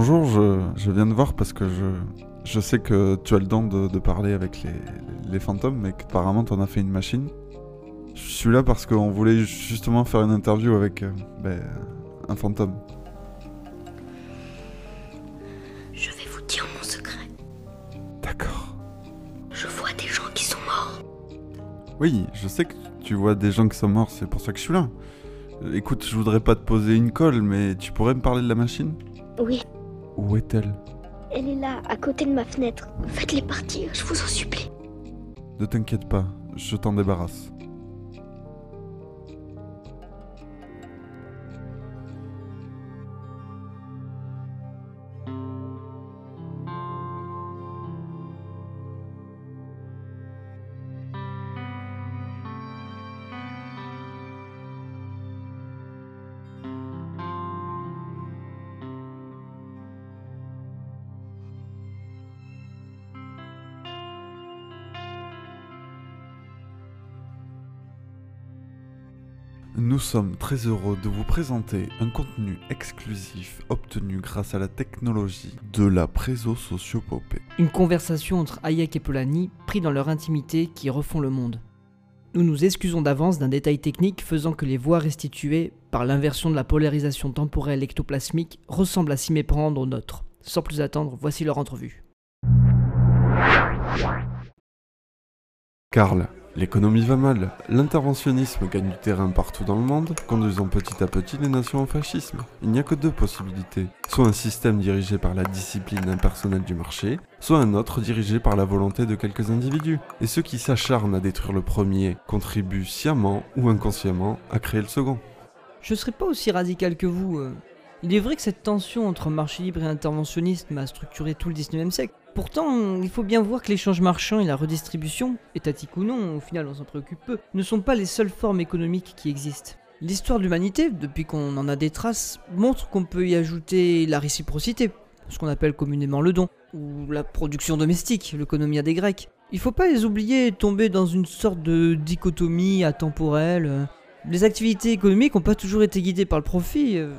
Bonjour, je, je viens de voir parce que je, je sais que tu as le don de, de parler avec les, les fantômes, mais qu'apparemment t'en as fait une machine. Je suis là parce qu'on voulait justement faire une interview avec euh, ben, un fantôme. Je vais vous dire mon secret. D'accord. Je vois des gens qui sont morts. Oui, je sais que tu vois des gens qui sont morts, c'est pour ça que je suis là. Écoute, je voudrais pas te poser une colle, mais tu pourrais me parler de la machine? Oui, Où est-elle elle est là, à côté de ma fenêtre. Faites-les partir, je vous en supplie. Ne t'inquiète pas, je t'en débarrasse. Nous sommes très heureux de vous présenter un contenu exclusif obtenu grâce à la technologie de la présosociopopée. Une conversation entre Hayek et Polanyi, pris dans leur intimité, qui refont le monde. Nous nous excusons d'avance d'un détail technique faisant que les voix restituées, par l'inversion de la polarisation temporelle ectoplasmique, ressemblent à s'y méprendre aux nôtres. Sans plus attendre, voici leur entrevue. Karl, l'économie va mal, l'interventionnisme gagne du terrain partout dans le monde, conduisant petit à petit les nations au fascisme. Il n'y a que deux possibilités, soit un système dirigé par la discipline impersonnelle du marché, soit un autre dirigé par la volonté de quelques individus. Et ceux qui s'acharnent à détruire le premier contribuent sciemment ou inconsciemment à créer le second. Je serais pas aussi radical que vous. euh. Il est vrai que cette tension entre marché libre et interventionnisme a structuré tout le 19e siècle. Pourtant, il faut bien voir que l'échange marchand et la redistribution, étatique ou non, au final on s'en préoccupe peu, ne sont pas les seules formes économiques qui existent. L'histoire de l'humanité, depuis qu'on en a des traces, montre qu'on peut y ajouter la réciprocité, ce qu'on appelle communément le don, ou la production domestique, l'économie des Grecs. Il faut pas les oublier et tomber dans une sorte de dichotomie atemporelle. Les activités économiques n'ont pas toujours été guidées par le profit, euh,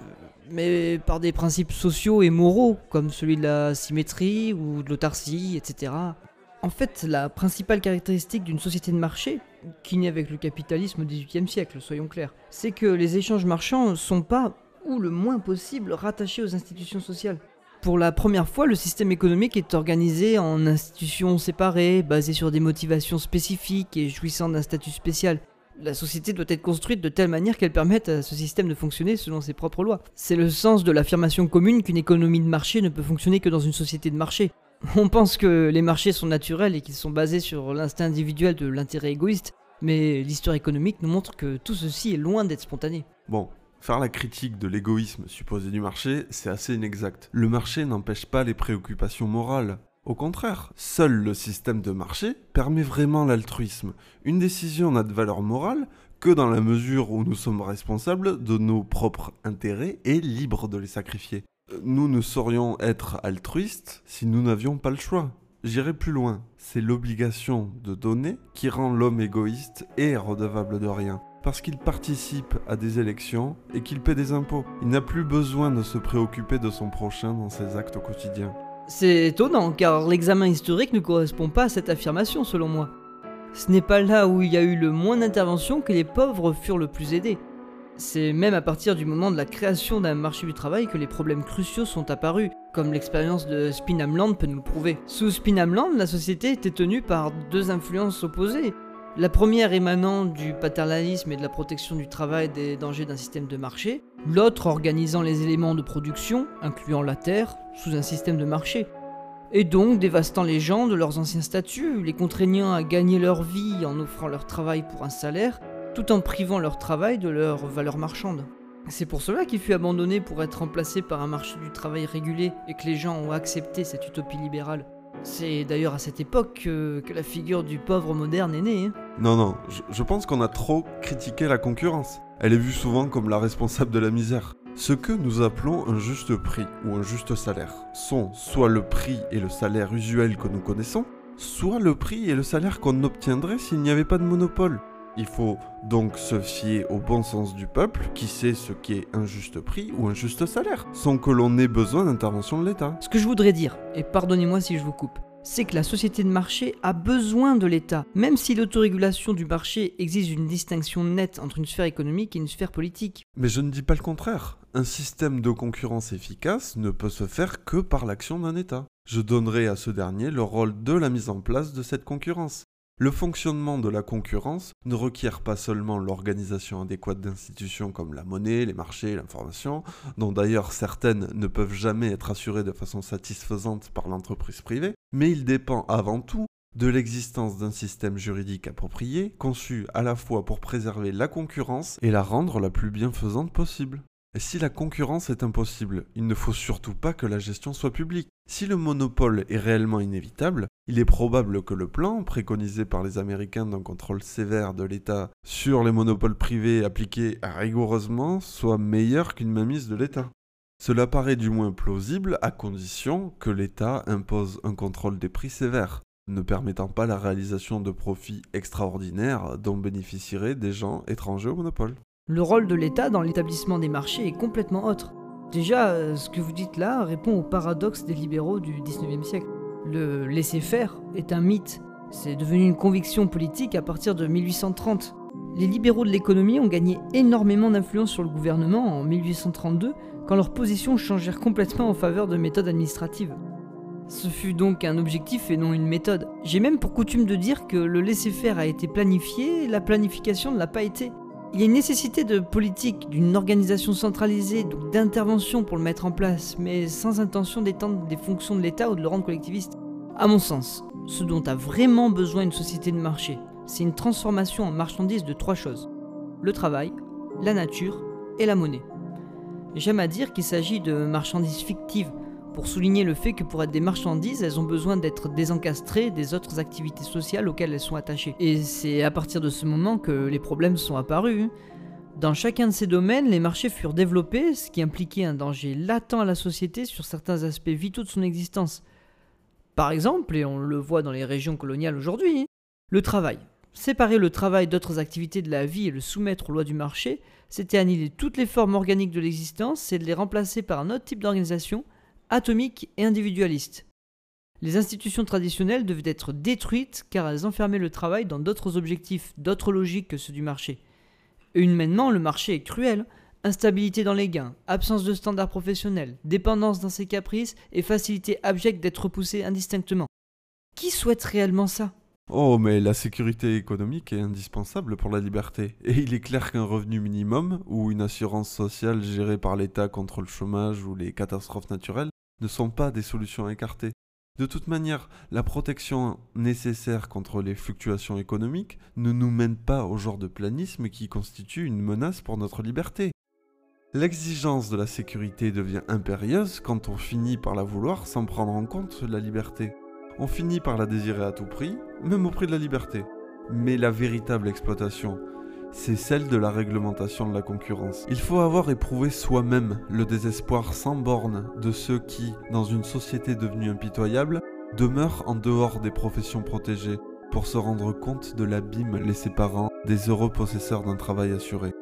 mais par des principes sociaux et moraux, comme celui de la symétrie ou de l'autarcie, etc. En fait, la principale caractéristique d'une société de marché, qui naît avec le capitalisme au XVIIIe siècle, soyons clairs, c'est que les échanges marchands sont pas, ou le moins possible, rattachés aux institutions sociales. Pour la première fois, le système économique est organisé en institutions séparées, basées sur des motivations spécifiques et jouissant d'un statut spécial. La société doit être construite de telle manière qu'elle permette à ce système de fonctionner selon ses propres lois. C'est le sens de l'affirmation commune qu'une économie de marché ne peut fonctionner que dans une société de marché. On pense que les marchés sont naturels et qu'ils sont basés sur l'instinct individuel de l'intérêt égoïste, mais l'histoire économique nous montre que tout ceci est loin d'être spontané. Bon, faire la critique de l'égoïsme supposé du marché, c'est assez inexact. Le marché n'empêche pas les préoccupations morales. Au contraire, seul le système de marché permet vraiment l'altruisme. Une décision n'a de valeur morale que dans la mesure où nous sommes responsables de nos propres intérêts et libres de les sacrifier. Nous ne saurions être altruistes si nous n'avions pas le choix. J'irai plus loin, c'est l'obligation de donner qui rend l'homme égoïste et redevable de rien parce qu'il participe à des élections et qu'il paie des impôts. Il n'a plus besoin de se préoccuper de son prochain dans ses actes au quotidien. C'est étonnant car l'examen historique ne correspond pas à cette affirmation selon moi. Ce n'est pas là où il y a eu le moins d'interventions que les pauvres furent le plus aidés. C'est même à partir du moment de la création d'un marché du travail que les problèmes cruciaux sont apparus, comme l'expérience de Spinamland peut nous prouver. Sous Spinamland, la société était tenue par deux influences opposées. La première émanant du paternalisme et de la protection du travail des dangers d'un système de marché, l'autre organisant les éléments de production, incluant la terre, sous un système de marché. Et donc dévastant les gens de leurs anciens statuts, les contraignant à gagner leur vie en offrant leur travail pour un salaire, tout en privant leur travail de leur valeur marchande. C'est pour cela qu'il fut abandonné pour être remplacé par un marché du travail régulé et que les gens ont accepté cette utopie libérale. C'est d'ailleurs à cette époque que, la figure du pauvre moderne est née. hein. Non, non, je, je pense qu'on a trop critiqué la concurrence. Elle est vue souvent comme la responsable de la misère. Ce que nous appelons un juste prix ou un juste salaire sont soit le prix et le salaire usuel que nous connaissons, soit le prix et le salaire qu'on obtiendrait s'il n'y avait pas de monopole. Il faut donc se fier au bon sens du peuple qui sait ce qu'est un juste prix ou un juste salaire, sans que l'on ait besoin d'intervention de l'État. Ce que je voudrais dire, et pardonnez-moi si je vous coupe, c'est que la société de marché a besoin de l'État, même si l'autorégulation du marché exige une distinction nette entre une sphère économique et une sphère politique. Mais je ne dis pas le contraire. Un système de concurrence efficace ne peut se faire que par l'action d'un État. Je donnerai à ce dernier le rôle de la mise en place de cette concurrence. Le fonctionnement de la concurrence ne requiert pas seulement l'organisation adéquate d'institutions comme la monnaie, les marchés, l'information, dont d'ailleurs certaines ne peuvent jamais être assurées de façon satisfaisante par l'entreprise privée, mais il dépend avant tout de l'existence d'un système juridique approprié, conçu à la fois pour préserver la concurrence et la rendre la plus bienfaisante possible. Et si la concurrence est impossible, il ne faut surtout pas que la gestion soit publique. Si le monopole est réellement inévitable, il est probable que le plan, préconisé par les Américains d'un contrôle sévère de l'État sur les monopoles privés appliqués rigoureusement, soit meilleur qu'une mainmise de l'État. Cela paraît du moins plausible à condition que l'État impose un contrôle des prix sévère, ne permettant pas la réalisation de profits extraordinaires dont bénéficieraient des gens étrangers au monopole. Le rôle de l'État dans l'établissement des marchés est complètement autre. Déjà, euh, ce que vous dites là répond au paradoxe des libéraux du 19e siècle. Le laisser-faire est un mythe. C'est devenu une conviction politique à partir de 1830. Les libéraux de l'économie ont gagné énormément d'influence sur le gouvernement en 1832 quand leurs positions changèrent complètement en faveur de méthodes administratives. Ce fut donc un objectif et non une méthode. J'ai même pour coutume de dire que le laisser-faire a été planifié, la planification ne l'a pas été. Il y a une nécessité de politique, d'une organisation centralisée, donc d'intervention pour le mettre en place, mais sans intention d'étendre des fonctions de l'État ou de le rendre collectiviste. À mon sens, ce dont a vraiment besoin une société de marché, c'est une transformation en marchandise de trois choses. Le travail, la nature et la monnaie. J'aime à dire qu'il s'agit de marchandises fictives, pour souligner le fait que pour être des marchandises, elles ont besoin d'être désencastrées des autres activités sociales auxquelles elles sont attachées. Et c'est à partir de ce moment que les problèmes sont apparus. Dans chacun de ces domaines, les marchés furent développés, ce qui impliquait un danger latent à la société sur certains aspects vitaux de son existence. Par exemple, et on le voit dans les régions coloniales aujourd'hui, le travail. Séparer le travail d'autres activités de la vie et le soumettre aux lois du marché, c'était annihiler toutes les formes organiques de l'existence et de les remplacer par un autre type d'organisation, atomique et individualiste. Les institutions traditionnelles devaient être détruites car elles enfermaient le travail dans d'autres objectifs, d'autres logiques que ceux du marché. Et humainement, le marché est cruel. Instabilité dans les gains, absence de standards professionnels, dépendance dans ses caprices et facilité abjecte d'être repoussé indistinctement. Qui souhaite réellement ça? Oh, mais la sécurité économique est indispensable pour la liberté. Et il est clair qu'un revenu minimum ou une assurance sociale gérée par l'État contre le chômage ou les catastrophes naturelles ne sont pas des solutions écartées. De toute manière, la protection nécessaire contre les fluctuations économiques ne nous mène pas au genre de planisme qui constitue une menace pour notre liberté. L'exigence de la sécurité devient impérieuse quand on finit par la vouloir sans prendre en compte la liberté. On finit par la désirer à tout prix, même au prix de la liberté. Mais la véritable exploitation, c'est celle de la réglementation de la concurrence. Il faut avoir éprouvé soi-même le désespoir sans borne de ceux qui, dans une société devenue impitoyable, demeurent en dehors des professions protégées pour se rendre compte de l'abîme les séparant des heureux possesseurs d'un travail assuré.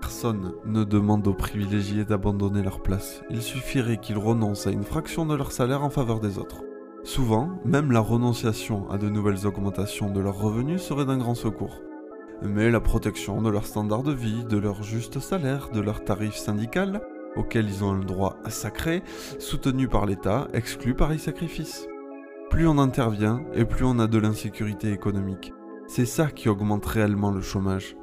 Personne ne demande aux privilégiés d'abandonner leur place. Il suffirait qu'ils renoncent à une fraction de leur salaire en faveur des autres. Souvent, même la renonciation à de nouvelles augmentations de leurs revenus serait d'un grand secours mais la protection de leur standard de vie, de leur juste salaire, de leur tarif syndical, auquel ils ont un droit sacré, soutenu par l'État, exclut pareil sacrifice. Plus on intervient, et plus on a de l'insécurité économique. C'est ça qui augmente réellement le chômage.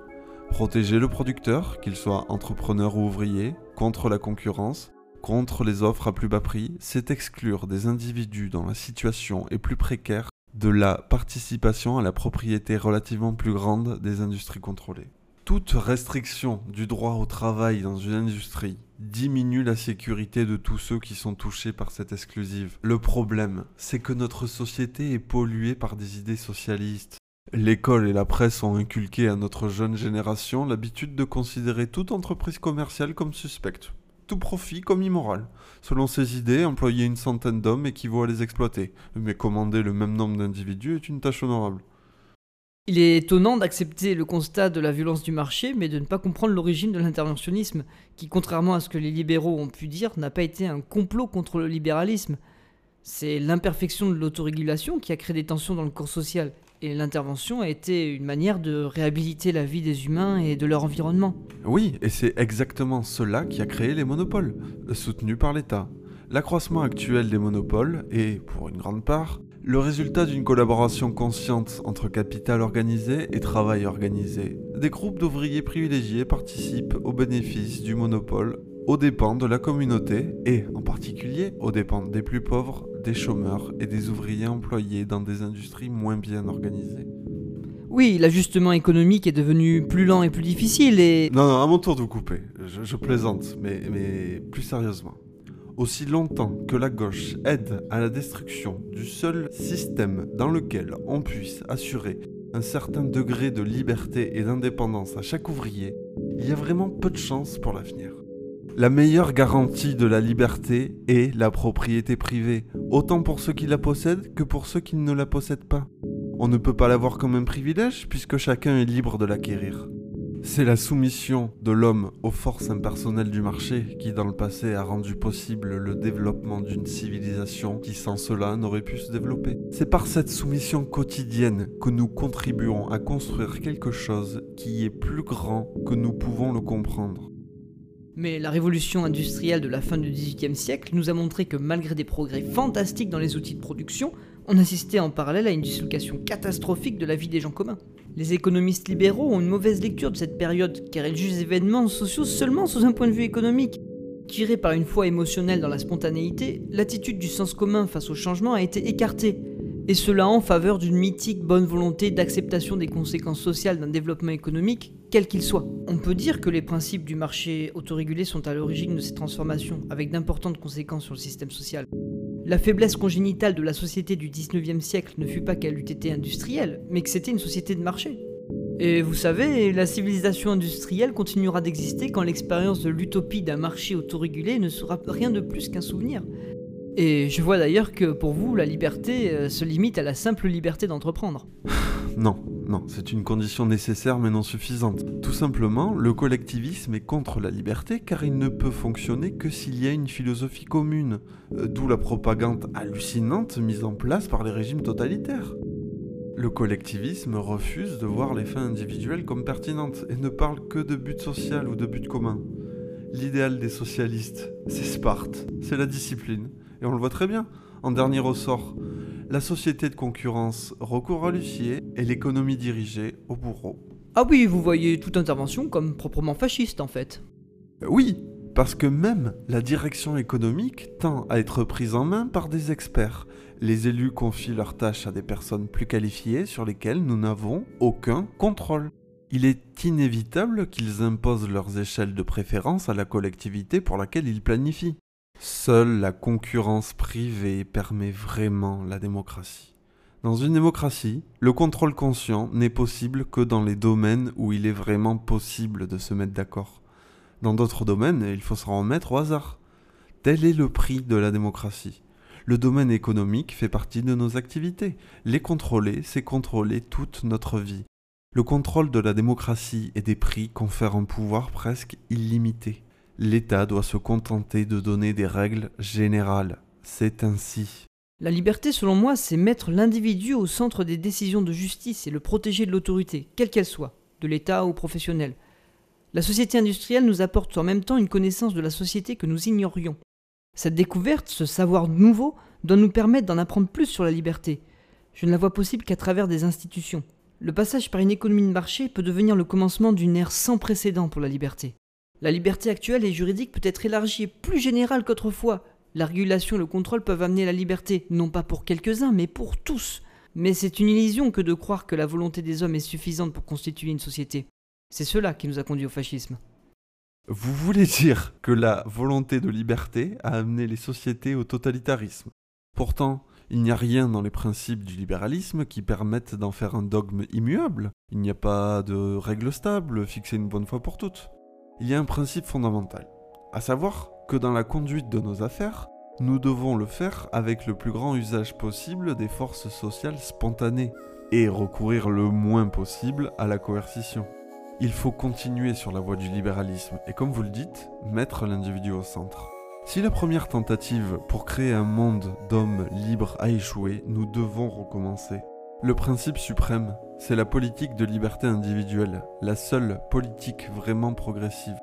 Protéger le producteur, qu'il soit entrepreneur ou ouvrier, contre la concurrence, contre les offres à plus bas prix, c'est exclure des individus dont la situation est plus précaire de la participation à la propriété relativement plus grande des industries contrôlées. Toute restriction du droit au travail dans une industrie diminue la sécurité de tous ceux qui sont touchés par cette exclusive. Le problème, c'est que notre société est polluée par des idées socialistes. L'école et la presse ont inculqué à notre jeune génération l'habitude de considérer toute entreprise commerciale comme suspecte tout profit comme immoral. Selon ses idées, employer une centaine d'hommes équivaut à les exploiter, mais commander le même nombre d'individus est une tâche honorable. Il est étonnant d'accepter le constat de la violence du marché, mais de ne pas comprendre l'origine de l'interventionnisme, qui, contrairement à ce que les libéraux ont pu dire, n'a pas été un complot contre le libéralisme. C'est l'imperfection de l'autorégulation qui a créé des tensions dans le corps social, et l'intervention a été une manière de réhabiliter la vie des humains et de leur environnement. Oui, et c'est exactement cela qui a créé les monopoles, soutenus par l'État. L'accroissement actuel des monopoles est, pour une grande part, le résultat d'une collaboration consciente entre capital organisé et travail organisé. Des groupes d'ouvriers privilégiés participent aux bénéfices du monopole aux dépens de la communauté et, en particulier, aux dépens des plus pauvres, des chômeurs et des ouvriers employés dans des industries moins bien organisées. Oui, l'ajustement économique est devenu plus lent et plus difficile et... Non, non, à mon tour de vous couper. Je, plaisante, mais, mais plus sérieusement. Aussi longtemps que la gauche aide à la destruction du seul système dans lequel on puisse assurer un certain degré de liberté et d'indépendance à chaque ouvrier, il y a vraiment peu de chance pour l'avenir. La meilleure garantie de la liberté est la propriété privée, autant pour ceux qui la possèdent que pour ceux qui ne la possèdent pas. On ne peut pas l'avoir comme un privilège puisque chacun est libre de l'acquérir. C'est la soumission de l'homme aux forces impersonnelles du marché qui dans le passé a rendu possible le développement d'une civilisation qui sans cela n'aurait pu se développer. C'est par cette soumission quotidienne que nous contribuons à construire quelque chose qui est plus grand que nous pouvons le comprendre. Mais la révolution industrielle de la fin du XVIIIe siècle nous a montré que malgré des progrès fantastiques dans les outils de production, on assistait en parallèle à une dislocation catastrophique de la vie des gens communs. Les économistes libéraux ont une mauvaise lecture de cette période car ils jugent les événements sociaux seulement sous un point de vue économique. Tiré par une foi émotionnelle dans la spontanéité, l'attitude du sens commun face au changement a été écartée, et cela en faveur d'une mythique bonne volonté d'acceptation des conséquences sociales d'un développement économique, quel qu'il soit. On peut dire que les principes du marché autorégulé sont à l'origine de ces transformations, avec d'importantes conséquences sur le système social. La faiblesse congénitale de la société du 19e siècle ne fut pas qu'elle eût été industrielle, mais que c'était une société de marché. Et vous savez, la civilisation industrielle continuera d'exister quand l'expérience de l'utopie d'un marché autorégulé ne sera rien de plus qu'un souvenir. Et je vois d'ailleurs que pour vous, la liberté euh, se limite à la simple liberté d'entreprendre. Non, non, c'est une condition nécessaire mais non suffisante. Tout simplement, le collectivisme est contre la liberté car il ne peut fonctionner que s'il y a une philosophie commune, euh, d'où la propagande hallucinante mise en place par les régimes totalitaires. Le collectivisme refuse de voir les fins individuelles comme pertinentes et ne parle que de but social ou de but commun. L'idéal des socialistes, c'est Sparte, c'est la discipline. Et on le voit très bien. En dernier ressort, la société de concurrence recourt à l'huissier et l'économie dirigée au bourreau. Ah oui, vous voyez toute intervention comme proprement fasciste en fait. Oui, parce que même la direction économique tend à être prise en main par des experts. Les élus confient leurs tâches à des personnes plus qualifiées sur lesquelles nous n'avons aucun contrôle. Il est inévitable qu'ils imposent leurs échelles de préférence à la collectivité pour laquelle ils planifient. Seule la concurrence privée permet vraiment la démocratie. Dans une démocratie, le contrôle conscient n'est possible que dans les domaines où il est vraiment possible de se mettre d'accord. Dans d'autres domaines, il faut s'en remettre au hasard. Tel est le prix de la démocratie. Le domaine économique fait partie de nos activités. Les contrôler, c'est contrôler toute notre vie. Le contrôle de la démocratie et des prix confère un pouvoir presque illimité l'État doit se contenter de donner des règles générales. C'est ainsi. La liberté, selon moi, c'est mettre l'individu au centre des décisions de justice et le protéger de l'autorité, quelle qu'elle soit, de l'État ou professionnel. La société industrielle nous apporte en même temps une connaissance de la société que nous ignorions. Cette découverte, ce savoir nouveau, doit nous permettre d'en apprendre plus sur la liberté. Je ne la vois possible qu'à travers des institutions. Le passage par une économie de marché peut devenir le commencement d'une ère sans précédent pour la liberté. La liberté actuelle et juridique peut être élargie et plus générale qu'autrefois. La régulation et le contrôle peuvent amener la liberté, non pas pour quelques-uns, mais pour tous. Mais c'est une illusion que de croire que la volonté des hommes est suffisante pour constituer une société. C'est cela qui nous a conduit au fascisme. Vous voulez dire que la volonté de liberté a amené les sociétés au totalitarisme Pourtant, il n'y a rien dans les principes du libéralisme qui permettent d'en faire un dogme immuable. Il n'y a pas de règles stables fixées une bonne fois pour toutes il y a un principe fondamental, à savoir que dans la conduite de nos affaires, nous devons le faire avec le plus grand usage possible des forces sociales spontanées. et recourir le moins possible à la coercition. Il faut continuer sur la voie du libéralisme et comme vous le dites, mettre l'individu au centre. Si la première tentative pour créer un monde d'hommes libres a échoué, nous devons recommencer. Le principe suprême, c'est la politique de liberté individuelle, la seule politique vraiment progressive.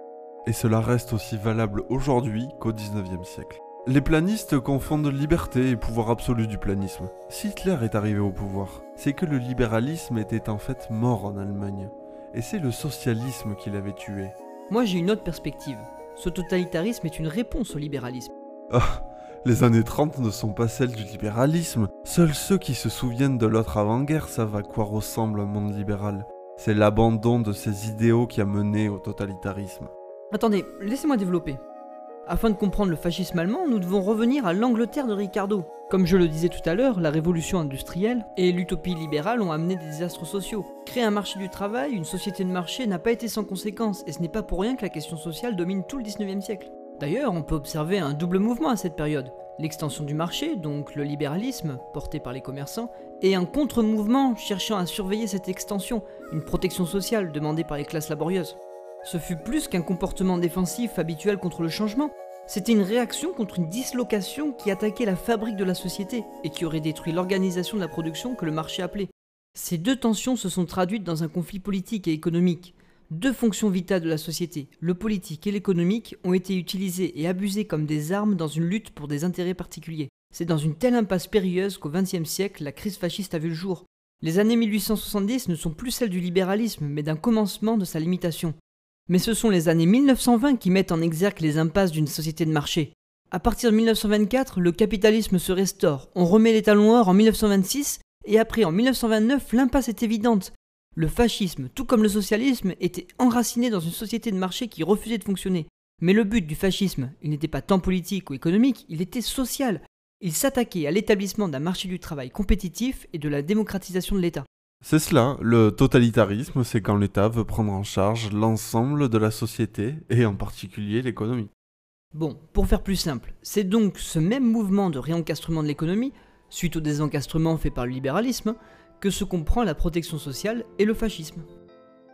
Et cela reste aussi valable aujourd'hui qu'au 19e siècle. Les planistes confondent liberté et pouvoir absolu du planisme. Si Hitler est arrivé au pouvoir, c'est que le libéralisme était en fait mort en Allemagne. Et c'est le socialisme qui l'avait tué. Moi j'ai une autre perspective. Ce totalitarisme est une réponse au libéralisme. Ah, les années 30 ne sont pas celles du libéralisme. Seuls ceux qui se souviennent de l'autre avant-guerre savent à quoi ressemble un monde libéral. C'est l'abandon de ces idéaux qui a mené au totalitarisme. Attendez, laissez-moi développer. Afin de comprendre le fascisme allemand, nous devons revenir à l'Angleterre de Ricardo. Comme je le disais tout à l'heure, la révolution industrielle et l'utopie libérale ont amené des désastres sociaux. Créer un marché du travail, une société de marché n'a pas été sans conséquences, et ce n'est pas pour rien que la question sociale domine tout le 19e siècle. D'ailleurs, on peut observer un double mouvement à cette période. L'extension du marché, donc le libéralisme, porté par les commerçants, et un contre-mouvement cherchant à surveiller cette extension, une protection sociale demandée par les classes laborieuses. Ce fut plus qu'un comportement défensif habituel contre le changement, c'était une réaction contre une dislocation qui attaquait la fabrique de la société et qui aurait détruit l'organisation de la production que le marché appelait. Ces deux tensions se sont traduites dans un conflit politique et économique. Deux fonctions vitales de la société, le politique et l'économique, ont été utilisées et abusées comme des armes dans une lutte pour des intérêts particuliers. C'est dans une telle impasse périlleuse qu'au XXe siècle, la crise fasciste a vu le jour. Les années 1870 ne sont plus celles du libéralisme, mais d'un commencement de sa limitation. Mais ce sont les années 1920 qui mettent en exergue les impasses d'une société de marché. À partir de 1924, le capitalisme se restaure, on remet les talons or en 1926, et après en 1929, l'impasse est évidente. Le fascisme, tout comme le socialisme, était enraciné dans une société de marché qui refusait de fonctionner. Mais le but du fascisme, il n'était pas tant politique ou économique, il était social. Il s'attaquait à l'établissement d'un marché du travail compétitif et de la démocratisation de l'État. C'est cela, le totalitarisme, c'est quand l'État veut prendre en charge l'ensemble de la société, et en particulier l'économie. Bon, pour faire plus simple, c'est donc ce même mouvement de réencastrement de l'économie, suite au désencastrement fait par le libéralisme, que se comprend la protection sociale et le fascisme.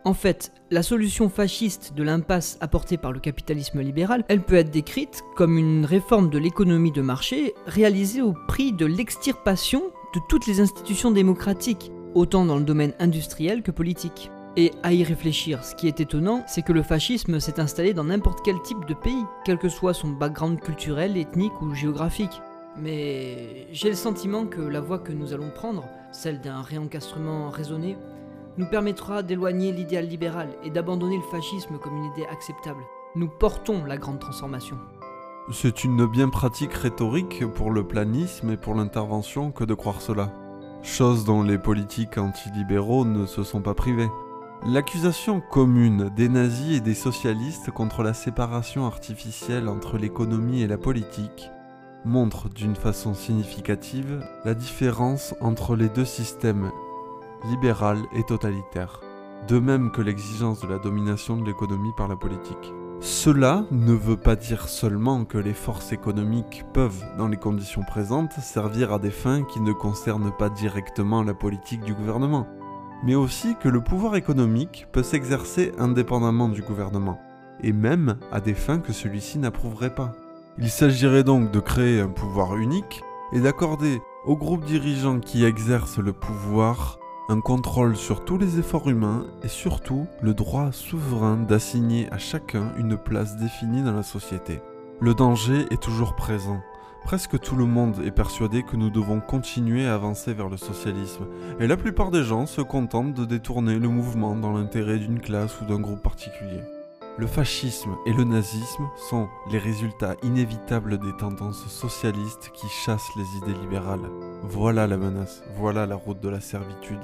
En fait, la solution fasciste de l'impasse apportée par le capitalisme libéral, elle peut être décrite comme une réforme de l'économie de marché réalisée au prix de l'extirpation de toutes les institutions démocratiques autant dans le domaine industriel que politique. Et à y réfléchir, ce qui est étonnant, c'est que le fascisme s'est installé dans n'importe quel type de pays, quel que soit son background culturel, ethnique ou géographique. Mais j'ai le sentiment que la voie que nous allons prendre, celle d'un réencastrement raisonné, nous permettra d'éloigner l'idéal libéral et d'abandonner le fascisme comme une idée acceptable. Nous portons la grande transformation. C'est une bien pratique rhétorique pour le planisme et pour l'intervention que de croire cela chose dont les politiques antilibéraux ne se sont pas privés. L'accusation commune des nazis et des socialistes contre la séparation artificielle entre l'économie et la politique montre d'une façon significative la différence entre les deux systèmes, libéral et totalitaire, de même que l'exigence de la domination de l'économie par la politique. Cela ne veut pas dire seulement que les forces économiques peuvent, dans les conditions présentes, servir à des fins qui ne concernent pas directement la politique du gouvernement, mais aussi que le pouvoir économique peut s'exercer indépendamment du gouvernement, et même à des fins que celui-ci n'approuverait pas. Il s'agirait donc de créer un pouvoir unique et d'accorder aux groupes dirigeants qui exercent le pouvoir un contrôle sur tous les efforts humains et surtout le droit souverain d'assigner à chacun une place définie dans la société. Le danger est toujours présent. Presque tout le monde est persuadé que nous devons continuer à avancer vers le socialisme, et la plupart des gens se contentent de détourner le mouvement dans l'intérêt d'une classe ou d'un groupe particulier. Le fascisme et le nazisme sont les résultats inévitables des tendances socialistes qui chassent les idées libérales. Voilà la menace, voilà la route de la servitude.